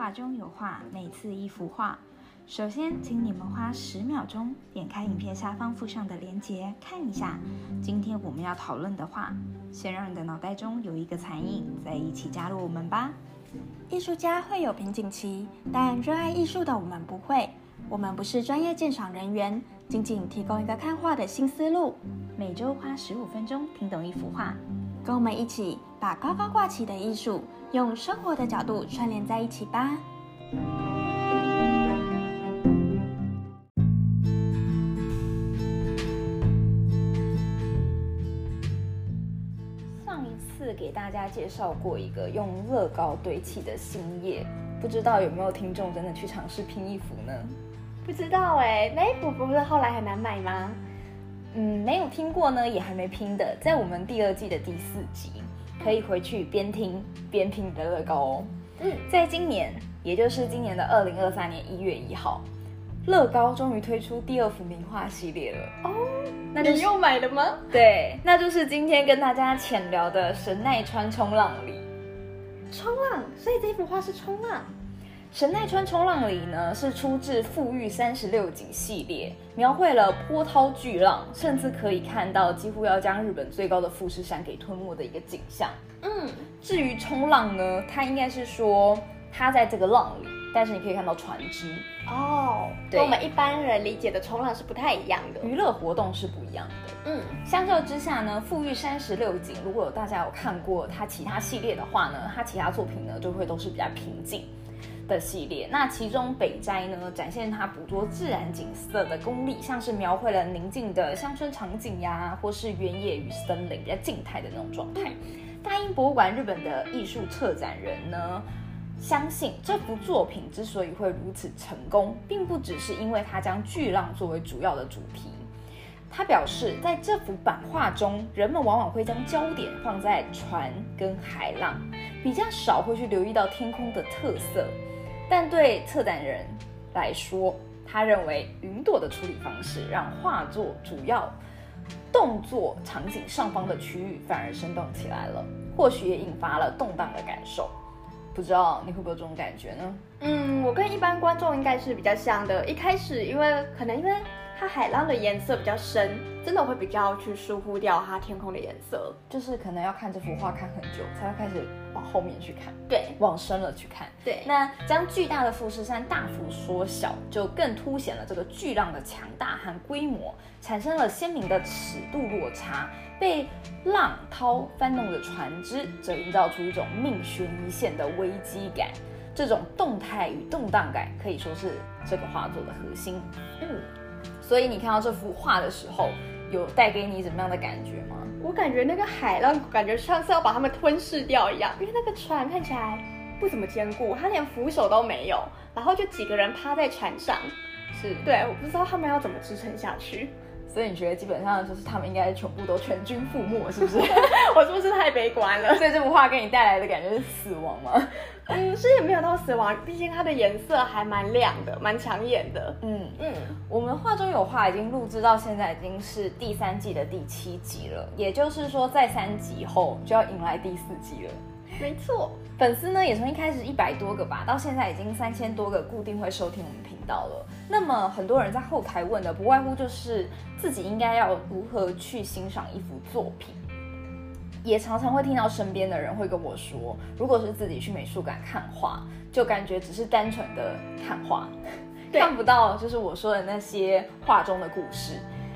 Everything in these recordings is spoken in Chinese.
画中有画，每次一幅画。首先，请你们花十秒钟点开影片下方附上的链接，看一下今天我们要讨论的画。先让你的脑袋中有一个残影，再一起加入我们吧。艺术家会有瓶颈期，但热爱艺术的我们不会。我们不是专业鉴赏人员，仅仅提供一个看画的新思路。每周花十五分钟听懂一幅画，跟我们一起把高高挂起的艺术，用生活的角度串联在一起吧。上一次给大家介绍过一个用乐高堆砌的新叶，不知道有没有听众真的去尝试拼一幅呢？不知道哎，那幅不是后来很难买吗？嗯，没有听过呢，也还没拼的，在我们第二季的第四集，可以回去边听边拼你的乐高哦。嗯，在今年，也就是今年的二零二三年一月一号，乐高终于推出第二幅名画系列了哦。那你又买了吗？对，那就是今天跟大家浅聊的神奈川冲浪里。冲浪，所以这幅画是冲浪。神奈川冲浪里呢，是出自富裕三十六景系列，描绘了波涛巨浪，甚至可以看到几乎要将日本最高的富士山给吞没的一个景象。嗯，至于冲浪呢，它应该是说它在这个浪里，但是你可以看到船只哦，跟我们一般人理解的冲浪是不太一样的，娱乐活动是不一样的。嗯，相较之下呢，富裕三十六景，如果有大家有看过它其他系列的话呢，它其他作品呢就会都是比较平静。的系列，那其中北斋呢，展现它捕捉自然景色的功力，像是描绘了宁静的乡村场景呀，或是原野与森林比较静态的那种状态。大英博物馆日本的艺术策展人呢，相信这幅作品之所以会如此成功，并不只是因为它将巨浪作为主要的主题。他表示，在这幅版画中，人们往往会将焦点放在船跟海浪，比较少会去留意到天空的特色。但对策展人来说，他认为云朵的处理方式让画作主要动作场景上方的区域反而生动起来了，或许也引发了动荡的感受。不知道你会不会有这种感觉呢？嗯，我跟一般观众应该是比较像的。一开始，因为可能因为它海浪的颜色比较深，真的会比较去疏忽掉它天空的颜色，就是可能要看这幅画看很久，才会开始。往后面去看，对，往深了去看，对。那将巨大的富士山大幅缩小，就更凸显了这个巨浪的强大和规模，产生了鲜明的尺度落差。被浪涛翻弄的船只，则营造出一种命悬一线的危机感。这种动态与动荡感，可以说是这个画作的核心。嗯，所以你看到这幅画的时候，有带给你怎么样的感觉吗？我感觉那个海浪，感觉像是要把他们吞噬掉一样，因为那个船看起来不怎么坚固，它连扶手都没有，然后就几个人趴在船上，是对，我不知道他们要怎么支撑下去。所以你觉得基本上就是他们应该全部都全军覆没，是不是？我是不是太悲观了？所以这幅画给你带来的感觉是死亡吗？嗯，是也没有到死亡，毕竟它的颜色还蛮亮的，蛮抢眼的。嗯嗯，我们画中有画已经录制到现在已经是第三季的第七集了，也就是说在三集后就要迎来第四季了。没错，粉丝呢也从一开始一百多个吧，到现在已经三千多个固定会收听我们频道了。那么很多人在后台问的，不外乎就是自己应该要如何去欣赏一幅作品，也常常会听到身边的人会跟我说，如果是自己去美术馆看画，就感觉只是单纯的看画，看不到就是我说的那些画中的故事。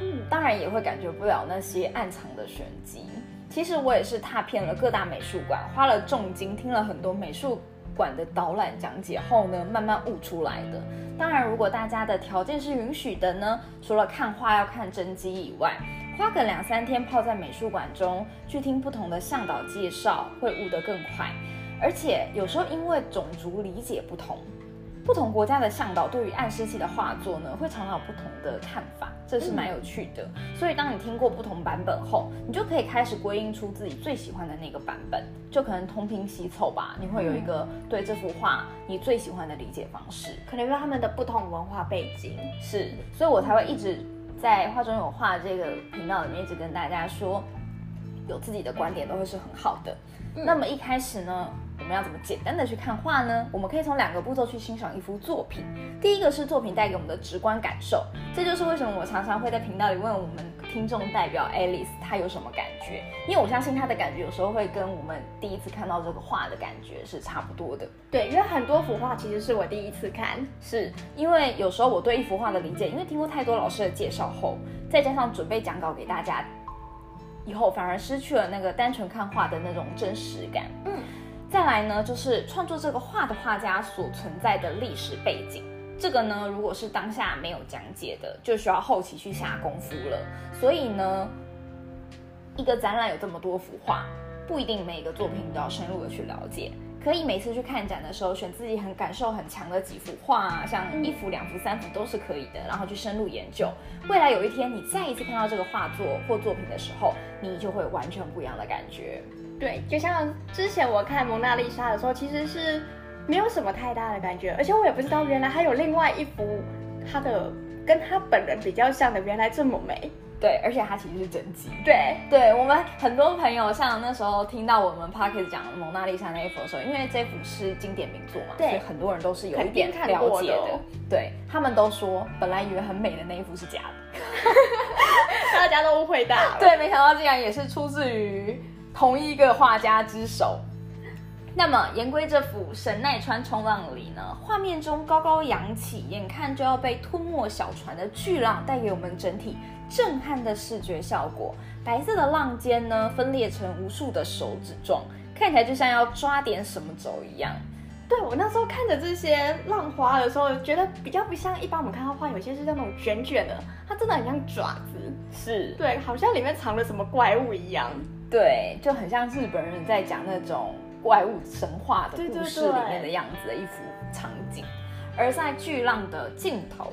嗯，当然也会感觉不了那些暗藏的玄机。其实我也是踏遍了各大美术馆，花了重金听了很多美术馆的导览讲解后呢，慢慢悟出来的。当然，如果大家的条件是允许的呢，除了看画要看真迹以外，花个两三天泡在美术馆中去听不同的向导介绍，会悟得更快。而且有时候因为种族理解不同。不同国家的向导对于暗湿气的画作呢，会常常有不同的看法，这是蛮有趣的。所以当你听过不同版本后，你就可以开始归因出自己最喜欢的那个版本，就可能同频西凑吧。你会有一个对这幅画你最喜欢的理解方式，可能因为他们的不同文化背景是，所以我才会一直在画中有画这个频道里面一直跟大家说。有自己的观点都会是很好的。那么一开始呢，我们要怎么简单的去看画呢？我们可以从两个步骤去欣赏一幅作品。第一个是作品带给我们的直观感受，这就是为什么我常常会在频道里问我们听众代表 Alice 她有什么感觉，因为我相信她的感觉有时候会跟我们第一次看到这个画的感觉是差不多的。对，因为很多幅画其实是我第一次看，是因为有时候我对一幅画的理解，因为听过太多老师的介绍后，再加上准备讲稿给大家。以后反而失去了那个单纯看画的那种真实感。嗯，再来呢，就是创作这个画的画家所存在的历史背景。这个呢，如果是当下没有讲解的，就需要后期去下功夫了。所以呢，一个展览有这么多幅画，不一定每个作品都要深入的去了解。可以每次去看展的时候，选自己很感受很强的几幅画，像一幅、两幅、三幅都是可以的，然后去深入研究。未来有一天你再一次看到这个画作或作品的时候，你就会完全不一样的感觉。对，就像之前我看蒙娜丽莎的时候，其实是没有什么太大的感觉，而且我也不知道原来还有另外一幅她的跟她本人比较像的，原来这么美。对，而且它其实是真迹。对，对我们很多朋友，像那时候听到我们 p a r k e 讲蒙娜丽莎那一幅的时候，因为这幅是经典名作嘛，所以很多人都是有一点了解的。对他们都说，本来以为很美的那一幅是假的，大家都误会大了。对，没想到竟然也是出自于同一个画家之手。那么，言归这幅神奈川冲浪里呢，画面中高高扬起，眼看就要被吞没小船的巨浪，带给我们整体震撼的视觉效果。白色的浪尖呢，分裂成无数的手指状，看起来就像要抓点什么走一样。对我那时候看着这些浪花的时候，觉得比较不像一般我们看到画，有些是那种卷卷的，它真的很像爪子，是对，好像里面藏了什么怪物一样。对，就很像日本人在讲那种。怪物神话的故事里面的样子的一幅场景，而在巨浪的尽头，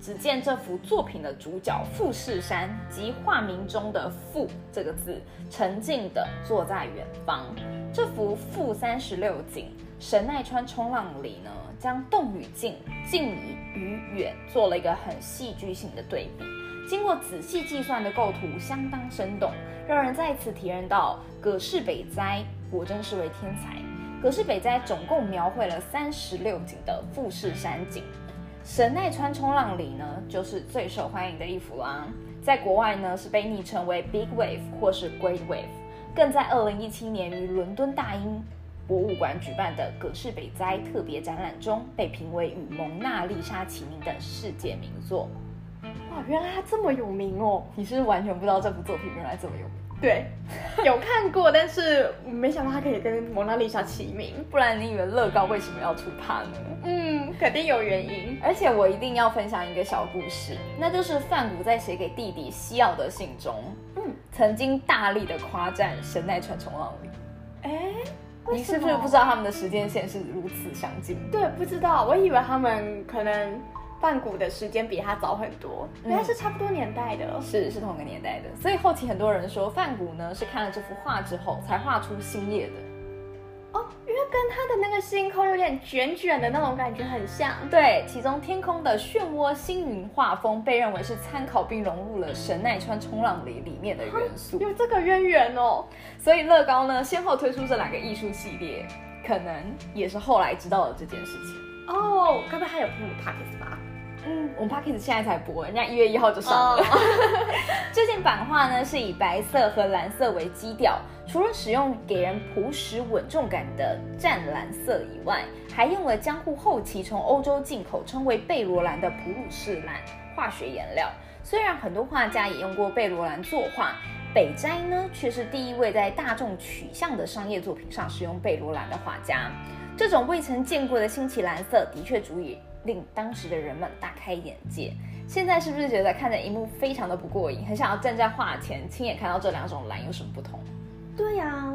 只见这幅作品的主角富士山及画名中的“富”这个字，沉静的坐在远方。这幅富三十六景神奈川冲浪里呢，将动与静、近与远做了一个很戏剧性的对比。经过仔细计算的构图相当生动，让人再次体验到葛饰北斋果真是位天才。葛饰北斋总共描绘了三十六景的富士山景，神奈川冲浪里呢就是最受欢迎的一幅啦。在国外呢是被昵称为 Big Wave 或是 Great Wave，更在二零一七年于伦敦大英博物馆举办的葛饰北斋特别展览中被评为与蒙娜丽莎齐名的世界名作。哇，原来他这么有名哦！你是完全不知道这部作品原来这么有名。对，有看过，但是没想到他可以跟蒙娜丽莎齐名。不然你以为乐高为什么要出它呢？嗯，肯定有原因。而且我一定要分享一个小故事，那就是范谷在写给弟弟西奥的信中，嗯，曾经大力的夸赞神奈川冲浪里。哎，你是不是不知道他们的时间线是如此相近？对，不知道，我以为他们可能。范古的时间比他早很多，原来是差不多年代的，是是同个年代的，所以后期很多人说范古呢是看了这幅画之后才画出星夜的，哦，因为跟他的那个星空有点卷卷的那种感觉很像。对，其中天空的漩涡星云画风被认为是参考并融入了神奈川冲浪里里面的元素，有这个渊源哦。所以乐高呢先后推出这两个艺术系列，可能也是后来知道了这件事情。哦，刚才还有听我们 podcast 吧？嗯，我们 k a g e 现在才播，人家一月一号就上了。这件版画呢是以白色和蓝色为基调，除了使用给人朴实稳重感的湛蓝色以外，还用了江户后期从欧洲进口称为贝罗兰的普鲁士蓝化学颜料。虽然很多画家也用过贝罗兰作画，北斋呢却是第一位在大众取向的商业作品上使用贝罗兰的画家。这种未曾见过的新奇蓝色，的确足以。令当时的人们大开眼界。现在是不是觉得看着荧幕非常的不过瘾，很想要站在画前亲眼看到这两种蓝有什么不同？对呀，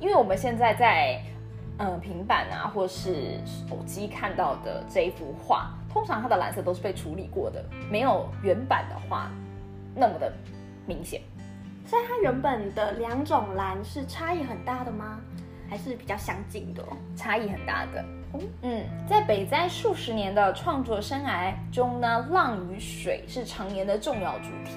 因为我们现在在嗯平板啊或是手机看到的这一幅画，通常它的蓝色都是被处理过的，没有原版的画那么的明显。所以它原本的两种蓝是差异很大的吗？还是比较相近的？差异很大的。嗯，在北斋数十年的创作生涯中呢，浪与水是常年的重要主题。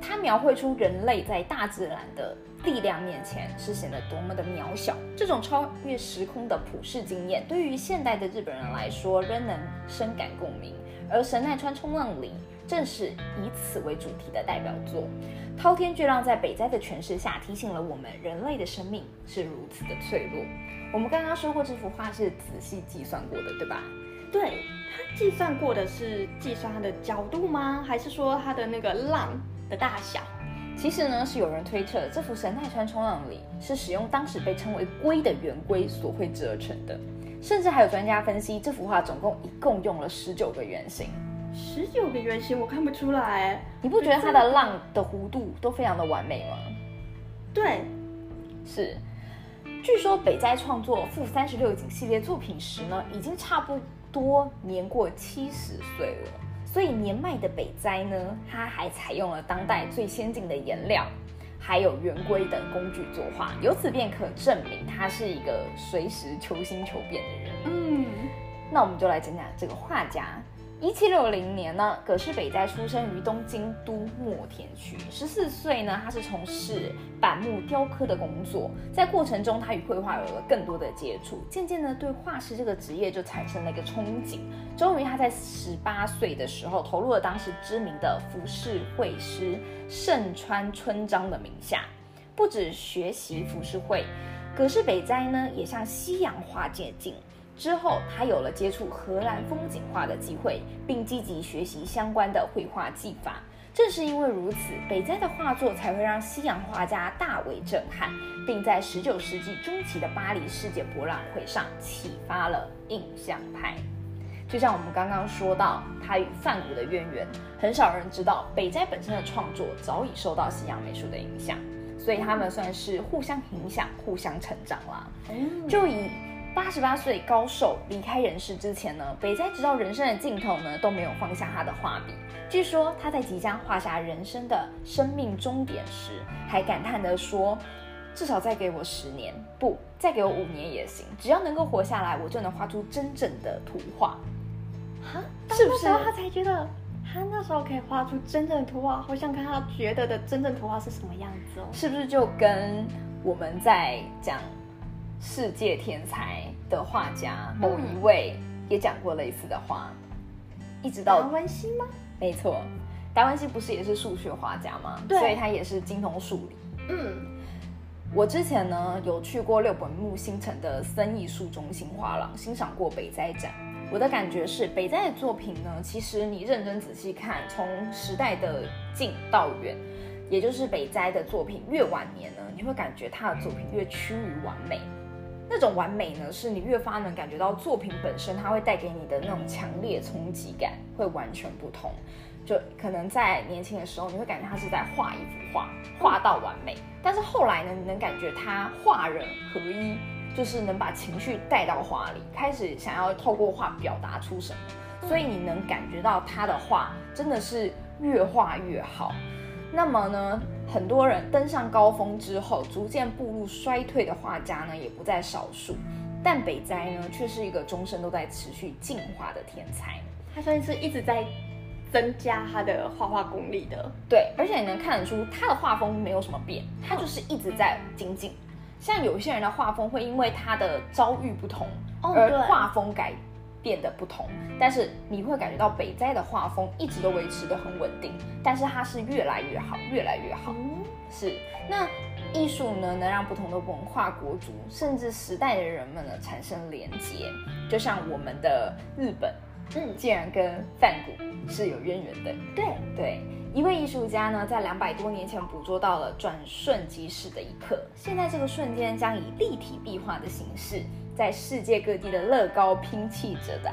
它描绘出人类在大自然的力量面前是显得多么的渺小。这种超越时空的普世经验，对于现代的日本人来说，仍能深感共鸣。而神奈川冲浪里正是以此为主题的代表作。滔天巨浪在北斋的诠释下，提醒了我们人类的生命是如此的脆弱。我们刚刚说过，这幅画是仔细计算过的，对吧？对他计算过的是计算它的角度吗？还是说它的那个浪的大小？其实呢，是有人推测这幅神奈川冲浪里是使用当时被称为龟的圆规所绘制而成的。甚至还有专家分析，这幅画总共一共用了十九个圆形。十九个圆形，我看不出来。你不觉得它的浪的弧度都非常的完美吗？对，是。据说北斋创作《负三十六景》系列作品时呢，已经差不多年过七十岁了。所以年迈的北斋呢，他还采用了当代最先进的颜料，还有圆规等工具作画，由此便可证明他是一个随时求新求变的人。嗯，那我们就来讲讲这个画家。一七六零年呢，葛饰北斋出生于东京都墨田区。十四岁呢，他是从事板木雕刻的工作，在过程中，他与绘画有了更多的接触，渐渐的对画师这个职业就产生了一个憧憬。终于，他在十八岁的时候，投入了当时知名的浮世绘师盛川春章的名下。不止学习浮世绘，葛饰北斋呢，也向西洋画借镜。之后，他有了接触荷兰风景画的机会，并积极学习相关的绘画技法。正是因为如此，北斋的画作才会让西洋画家大为震撼，并在19世纪中期的巴黎世界博览会上启发了印象派。就像我们刚刚说到，他与梵谷的渊源，很少人知道北斋本身的创作早已受到西洋美术的影响，所以他们算是互相影响、互相成长啦。就以。八十八岁高寿离开人世之前呢，北斋直到人生的尽头呢都没有放下他的画笔。据说他在即将画下人生的生命终点时，还感叹地说：“至少再给我十年，不，再给我五年也行，只要能够活下来，我就能画出真正的图画。”哈，是不是他才觉得他那时候可以画出真正的图画？好想看他觉得的真正图画是什么样子哦？是不是就跟我们在讲？世界天才的画家某一位也讲过类似的话，一直到达文西吗？没错，达文西不是也是数学画家吗？对，所以他也是精通数理。嗯，我之前呢有去过六本木新城的森艺术中心画廊，欣赏过北斋展。我的感觉是，北斋的作品呢，其实你认真仔细看，从时代的近到远，也就是北斋的作品越晚年呢，你会感觉他的作品越趋于完美。那种完美呢，是你越发能感觉到作品本身，它会带给你的那种强烈冲击感会完全不同。就可能在年轻的时候，你会感觉他是在画一幅画，画到完美。但是后来呢，你能感觉他画人合一，就是能把情绪带到画里，开始想要透过画表达出什么。所以你能感觉到他的画真的是越画越好。那么呢？很多人登上高峰之后，逐渐步入衰退的画家呢，也不在少数。但北斋呢，却是一个终身都在持续进化的天才。他算是一直在增加他的画画功力的。对，而且你能看得出他的画风没有什么变，他就是一直在精进。像有些人的画风会因为他的遭遇不同而画风改。变得不同，但是你会感觉到北斋的画风一直都维持的很稳定，但是它是越来越好，越来越好。是，那艺术呢，能让不同的文化、国族，甚至时代的人们呢产生连接，就像我们的日本，嗯，竟然跟梵谷是有渊源的。对对，一位艺术家呢，在两百多年前捕捉到了转瞬即逝的一刻，现在这个瞬间将以立体壁画的形式。在世界各地的乐高拼砌者的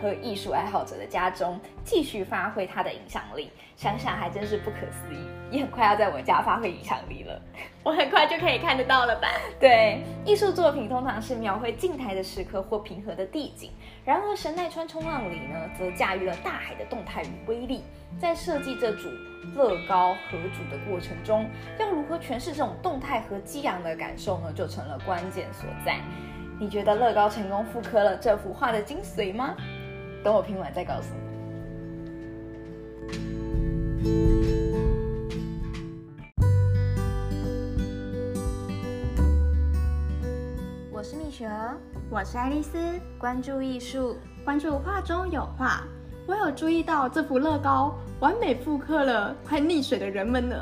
和艺术爱好者的家中，继续发挥它的影响力，想想还真是不可思议。也很快要在我家发挥影响力了，我很快就可以看得到了吧？对，艺术作品通常是描绘静态的时刻或平和的地景，然而神奈川冲浪里呢，则驾驭了大海的动态与威力。在设计这组乐高合组的过程中，要如何诠释这种动态和激昂的感受呢？就成了关键所在。你觉得乐高成功复刻了这幅画的精髓吗？等我拼完再告诉你。我是蜜雪，我是爱丽丝，关注艺术，关注画中有画。我有注意到这幅乐高完美复刻了快溺水的人们呢？